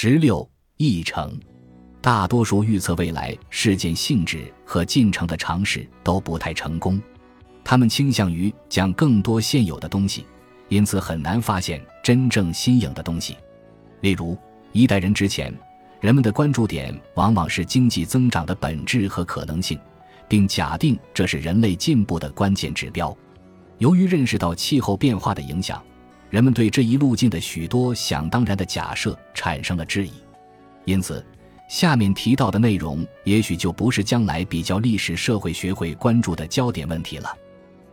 十六议程，大多数预测未来事件性质和进程的尝试都不太成功，他们倾向于讲更多现有的东西，因此很难发现真正新颖的东西。例如，一代人之前，人们的关注点往往是经济增长的本质和可能性，并假定这是人类进步的关键指标。由于认识到气候变化的影响。人们对这一路径的许多想当然的假设产生了质疑，因此，下面提到的内容也许就不是将来比较历史社会学会关注的焦点问题了。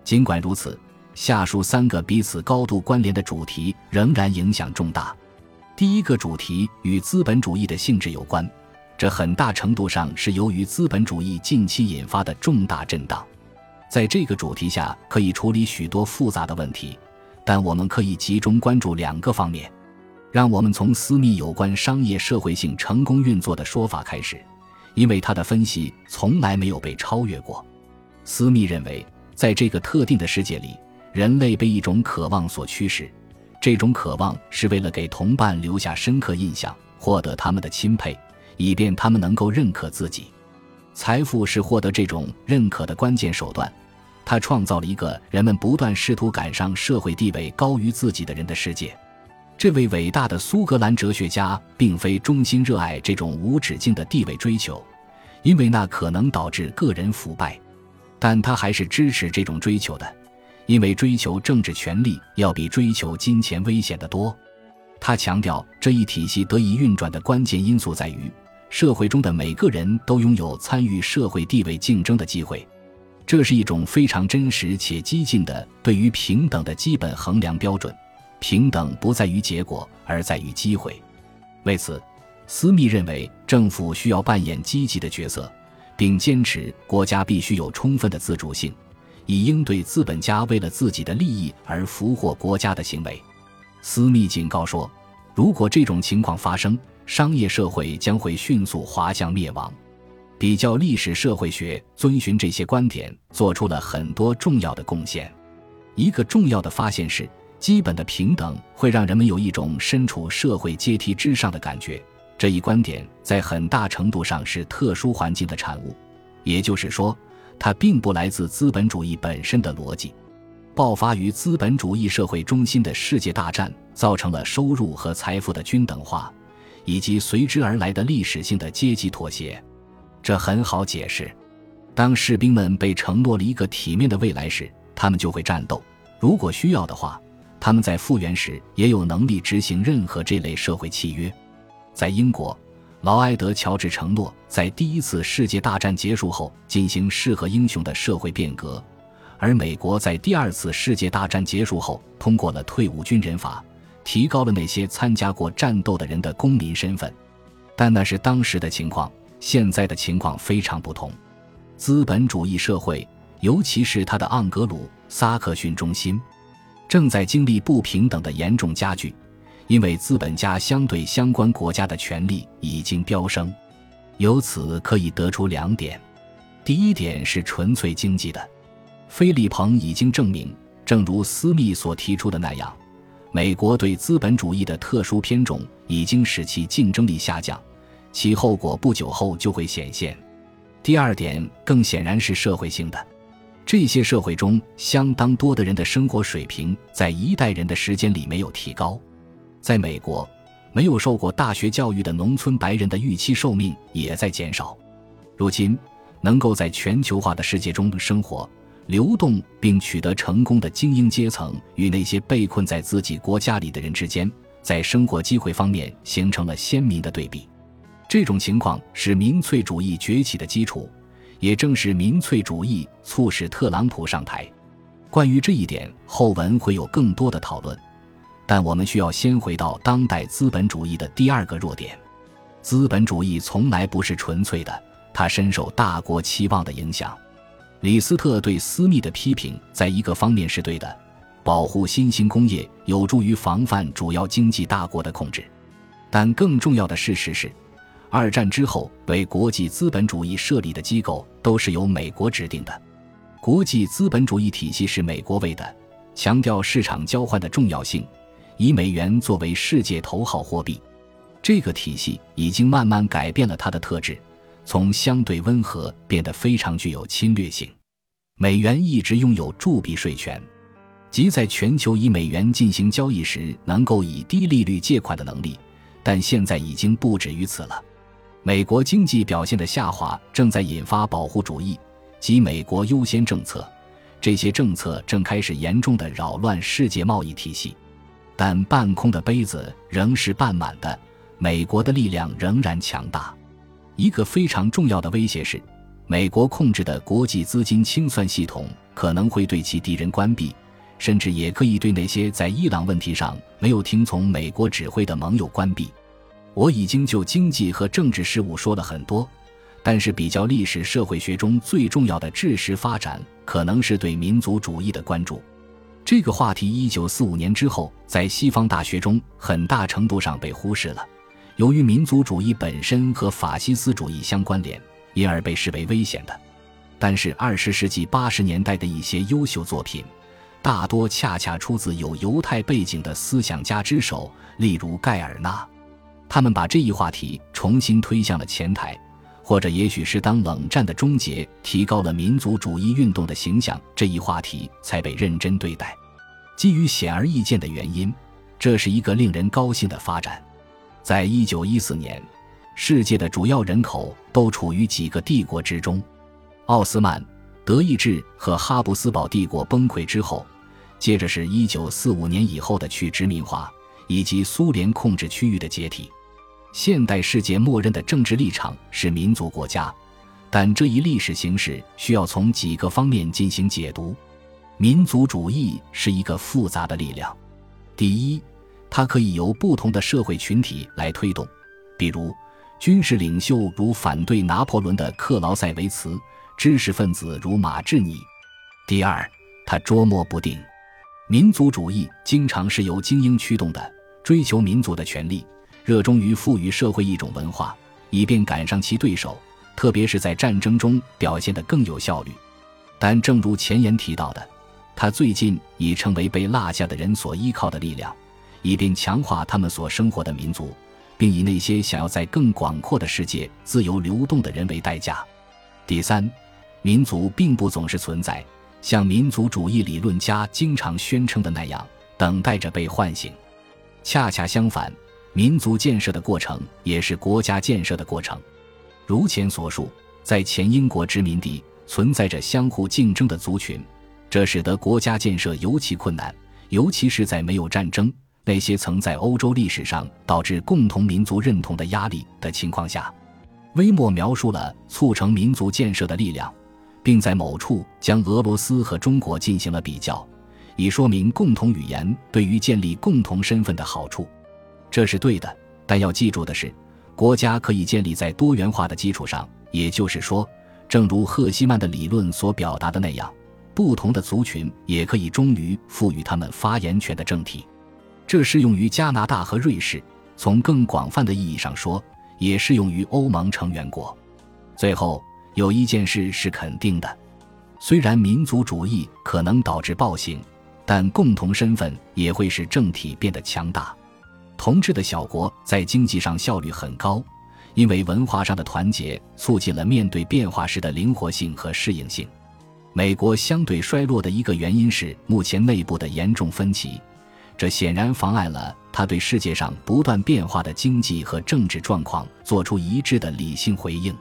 尽管如此，下述三个彼此高度关联的主题仍然影响重大。第一个主题与资本主义的性质有关，这很大程度上是由于资本主义近期引发的重大震荡。在这个主题下，可以处理许多复杂的问题。但我们可以集中关注两个方面，让我们从私密有关商业社会性成功运作的说法开始，因为他的分析从来没有被超越过。斯密认为，在这个特定的世界里，人类被一种渴望所驱使，这种渴望是为了给同伴留下深刻印象，获得他们的钦佩，以便他们能够认可自己。财富是获得这种认可的关键手段。他创造了一个人们不断试图赶上社会地位高于自己的人的世界。这位伟大的苏格兰哲学家并非衷心热爱这种无止境的地位追求，因为那可能导致个人腐败。但他还是支持这种追求的，因为追求政治权力要比追求金钱危险得多。他强调，这一体系得以运转的关键因素在于，社会中的每个人都拥有参与社会地位竞争的机会。这是一种非常真实且激进的对于平等的基本衡量标准。平等不在于结果，而在于机会。为此，斯密认为政府需要扮演积极的角色，并坚持国家必须有充分的自主性，以应对资本家为了自己的利益而俘获国家的行为。斯密警告说，如果这种情况发生，商业社会将会迅速滑向灭亡。比较历史社会学遵循这些观点，做出了很多重要的贡献。一个重要的发现是，基本的平等会让人们有一种身处社会阶梯之上的感觉。这一观点在很大程度上是特殊环境的产物，也就是说，它并不来自资本主义本身的逻辑。爆发于资本主义社会中心的世界大战，造成了收入和财富的均等化，以及随之而来的历史性的阶级妥协。这很好解释。当士兵们被承诺了一个体面的未来时，他们就会战斗。如果需要的话，他们在复原时也有能力执行任何这类社会契约。在英国，劳埃德·乔治承诺在第一次世界大战结束后进行适合英雄的社会变革，而美国在第二次世界大战结束后通过了退伍军人法，提高了那些参加过战斗的人的公民身份。但那是当时的情况。现在的情况非常不同，资本主义社会，尤其是它的盎格鲁撒克逊中心，正在经历不平等的严重加剧，因为资本家相对相关国家的权力已经飙升。由此可以得出两点：第一点是纯粹经济的，菲利彭已经证明，正如斯密所提出的那样，美国对资本主义的特殊偏重已经使其竞争力下降。其后果不久后就会显现。第二点更显然是社会性的，这些社会中相当多的人的生活水平在一代人的时间里没有提高。在美国，没有受过大学教育的农村白人的预期寿命也在减少。如今，能够在全球化的世界中生活、流动并取得成功的精英阶层，与那些被困在自己国家里的人之间，在生活机会方面形成了鲜明的对比。这种情况是民粹主义崛起的基础，也正是民粹主义促使特朗普上台。关于这一点，后文会有更多的讨论。但我们需要先回到当代资本主义的第二个弱点：资本主义从来不是纯粹的，它深受大国期望的影响。李斯特对私密的批评，在一个方面是对的：保护新兴工业有助于防范主要经济大国的控制。但更重要的事实是。二战之后，为国际资本主义设立的机构都是由美国指定的。国际资本主义体系是美国为的，强调市场交换的重要性，以美元作为世界头号货币。这个体系已经慢慢改变了它的特质，从相对温和变得非常具有侵略性。美元一直拥有铸币税权，即在全球以美元进行交易时能够以低利率借款的能力，但现在已经不止于此了。美国经济表现的下滑正在引发保护主义及美国优先政策，这些政策正开始严重的扰乱世界贸易体系。但半空的杯子仍是半满的。美国的力量仍然强大。一个非常重要的威胁是，美国控制的国际资金清算系统可能会对其敌人关闭，甚至也可以对那些在伊朗问题上没有听从美国指挥的盟友关闭。我已经就经济和政治事务说了很多，但是比较历史社会学中最重要的知识发展，可能是对民族主义的关注。这个话题，一九四五年之后，在西方大学中很大程度上被忽视了。由于民族主义本身和法西斯主义相关联，因而被视为危险的。但是，二十世纪八十年代的一些优秀作品，大多恰恰出自有犹太背景的思想家之手，例如盖尔纳。他们把这一话题重新推向了前台，或者也许是当冷战的终结提高了民族主义运动的形象，这一话题才被认真对待。基于显而易见的原因，这是一个令人高兴的发展。在一九一四年，世界的主要人口都处于几个帝国之中：奥斯曼、德意志和哈布斯堡帝国崩溃之后，接着是一九四五年以后的去殖民化以及苏联控制区域的解体。现代世界默认的政治立场是民族国家，但这一历史形势需要从几个方面进行解读。民族主义是一个复杂的力量。第一。它可以由不同的社会群体来推动，比如军事领袖如反对拿破仑的克劳塞维茨，知识分子如马志尼。第二，它捉摸不定。民族主义经常是由精英驱动的，追求民族的权利，热衷于赋予社会一种文化，以便赶上其对手，特别是在战争中表现得更有效率。但正如前言提到的，他最近已成为被落下的人所依靠的力量。以便强化他们所生活的民族，并以那些想要在更广阔的世界自由流动的人为代价。第三，民族并不总是存在，像民族主义理论家经常宣称的那样，等待着被唤醒。恰恰相反，民族建设的过程也是国家建设的过程。如前所述，在前英国殖民地存在着相互竞争的族群，这使得国家建设尤其困难，尤其是在没有战争。那些曾在欧洲历史上导致共同民族认同的压力的情况下，威默描述了促成民族建设的力量，并在某处将俄罗斯和中国进行了比较，以说明共同语言对于建立共同身份的好处。这是对的，但要记住的是，国家可以建立在多元化的基础上，也就是说，正如赫希曼的理论所表达的那样，不同的族群也可以忠于赋予他们发言权的政体。这适用于加拿大和瑞士，从更广泛的意义上说，也适用于欧盟成员国。最后，有一件事是肯定的：虽然民族主义可能导致暴行，但共同身份也会使政体变得强大。同治的小国在经济上效率很高，因为文化上的团结促进了面对变化时的灵活性和适应性。美国相对衰落的一个原因是目前内部的严重分歧。这显然妨碍了他对世界上不断变化的经济和政治状况做出一致的理性回应。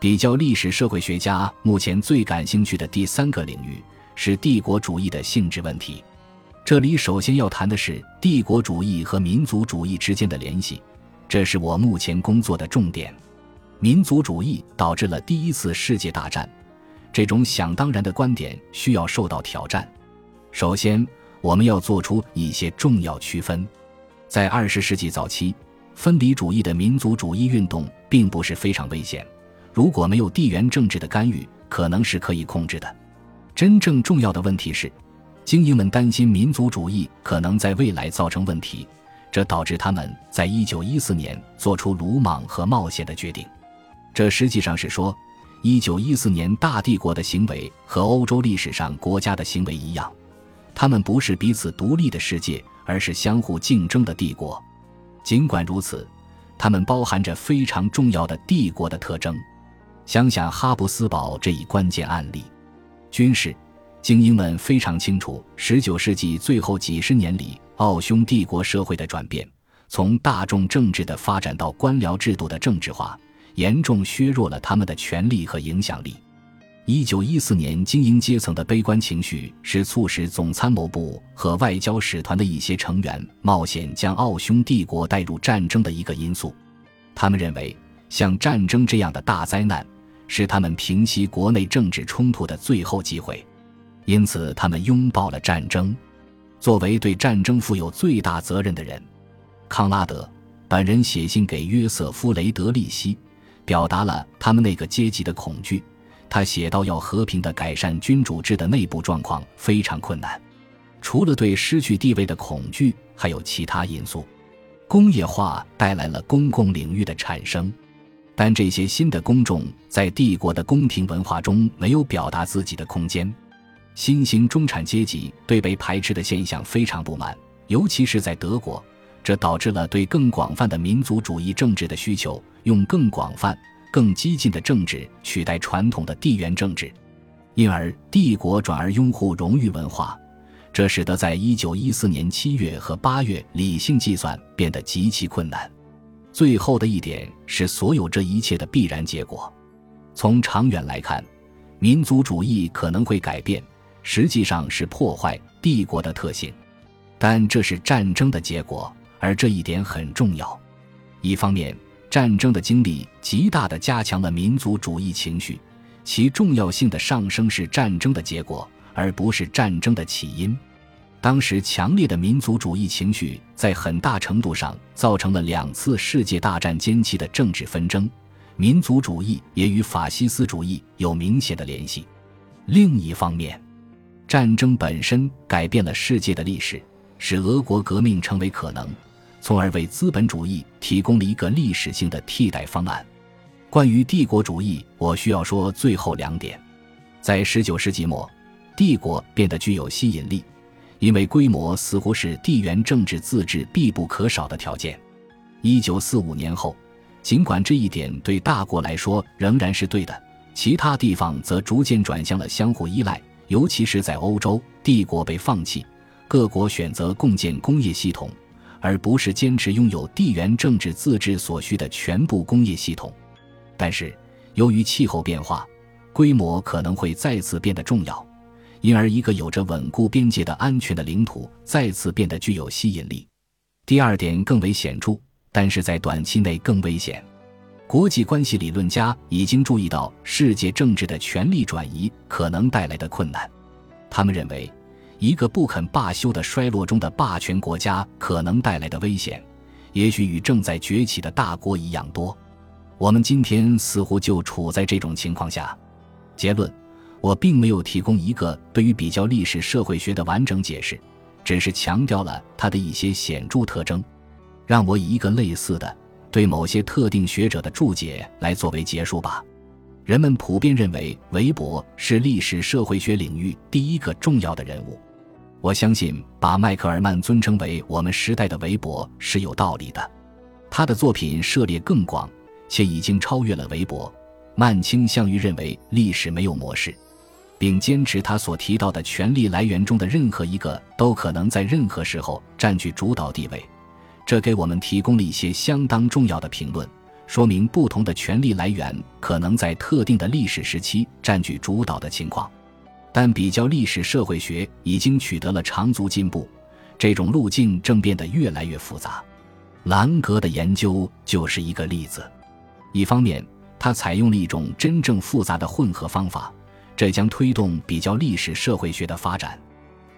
比较历史社会学家目前最感兴趣的第三个领域是帝国主义的性质问题。这里首先要谈的是帝国主义和民族主义之间的联系，这是我目前工作的重点。民族主义导致了第一次世界大战，这种想当然的观点需要受到挑战。首先。我们要做出一些重要区分。在二十世纪早期，分离主义的民族主义运动并不是非常危险。如果没有地缘政治的干预，可能是可以控制的。真正重要的问题是，精英们担心民族主义可能在未来造成问题，这导致他们在一九一四年做出鲁莽和冒险的决定。这实际上是说，一九一四年大帝国的行为和欧洲历史上国家的行为一样。他们不是彼此独立的世界，而是相互竞争的帝国。尽管如此，他们包含着非常重要的帝国的特征。想想哈布斯堡这一关键案例，军事精英们非常清楚，十九世纪最后几十年里，奥匈帝国社会的转变，从大众政治的发展到官僚制度的政治化，严重削弱了他们的权力和影响力。一九一四年，精英阶层的悲观情绪是促使总参谋部和外交使团的一些成员冒险将奥匈帝国带入战争的一个因素。他们认为，像战争这样的大灾难。是他们平息国内政治冲突的最后机会，因此他们拥抱了战争。作为对战争负有最大责任的人，康拉德本人写信给约瑟夫·雷德利希，表达了他们那个阶级的恐惧。他写道：“要和平的改善君主制的内部状况非常困难，除了对失去地位的恐惧，还有其他因素。工业化带来了公共领域的产生。”但这些新的公众在帝国的宫廷文化中没有表达自己的空间。新兴中产阶级对被排斥的现象非常不满，尤其是在德国，这导致了对更广泛的民族主义政治的需求，用更广泛、更激进的政治取代传统的地缘政治。因而，帝国转而拥护荣誉文化，这使得在一九一四年七月和八月理性计算变得极其困难。最后的一点是所有这一切的必然结果。从长远来看，民族主义可能会改变，实际上是破坏帝国的特性。但这是战争的结果，而这一点很重要。一方面，战争的经历极大地加强了民族主义情绪，其重要性的上升是战争的结果，而不是战争的起因。当时强烈的民族主义情绪在很大程度上造成了两次世界大战间期的政治纷争，民族主义也与法西斯主义有明显的联系。另一方面，战争本身改变了世界的历史，使俄国革命成为可能，从而为资本主义提供了一个历史性的替代方案。关于帝国主义，我需要说最后两点：在19世纪末，帝国变得具有吸引力。因为规模似乎是地缘政治自治必不可少的条件。一九四五年后，尽管这一点对大国来说仍然是对的，其他地方则逐渐转向了相互依赖，尤其是在欧洲，帝国被放弃，各国选择共建工业系统，而不是坚持拥有地缘政治自治所需的全部工业系统。但是，由于气候变化，规模可能会再次变得重要。因而，一个有着稳固边界的安全的领土再次变得具有吸引力。第二点更为显著，但是在短期内更危险。国际关系理论家已经注意到世界政治的权力转移可能带来的困难。他们认为，一个不肯罢休的衰落中的霸权国家可能带来的危险，也许与正在崛起的大国一样多。我们今天似乎就处在这种情况下。结论。我并没有提供一个对于比较历史社会学的完整解释，只是强调了它的一些显著特征。让我以一个类似的对某些特定学者的注解来作为结束吧。人们普遍认为韦伯是历史社会学领域第一个重要的人物。我相信把迈克尔曼尊称为我们时代的韦伯是有道理的。他的作品涉猎更广，且已经超越了韦伯。曼倾向于认为历史没有模式。并坚持他所提到的权力来源中的任何一个都可能在任何时候占据主导地位，这给我们提供了一些相当重要的评论，说明不同的权力来源可能在特定的历史时期占据主导的情况。但比较历史社会学已经取得了长足进步，这种路径正变得越来越复杂。兰格的研究就是一个例子。一方面，他采用了一种真正复杂的混合方法。这将推动比较历史社会学的发展。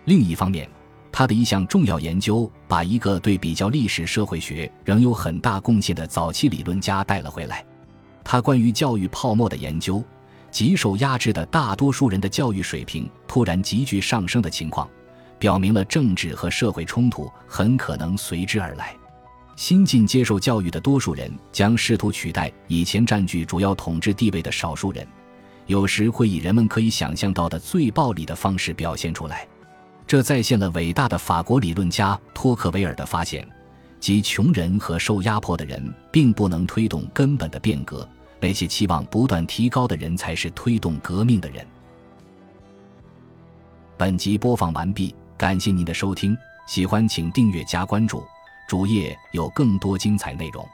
另一方面，他的一项重要研究把一个对比较历史社会学仍有很大贡献的早期理论家带了回来。他关于教育泡沫的研究，极受压制的大多数人的教育水平突然急剧上升的情况，表明了政治和社会冲突很可能随之而来。新近接受教育的多数人将试图取代以前占据主要统治地位的少数人。有时会以人们可以想象到的最暴力的方式表现出来，这再现了伟大的法国理论家托克维尔的发现，即穷人和受压迫的人并不能推动根本的变革，那些期望不断提高的人才是推动革命的人。本集播放完毕，感谢您的收听，喜欢请订阅加关注，主页有更多精彩内容。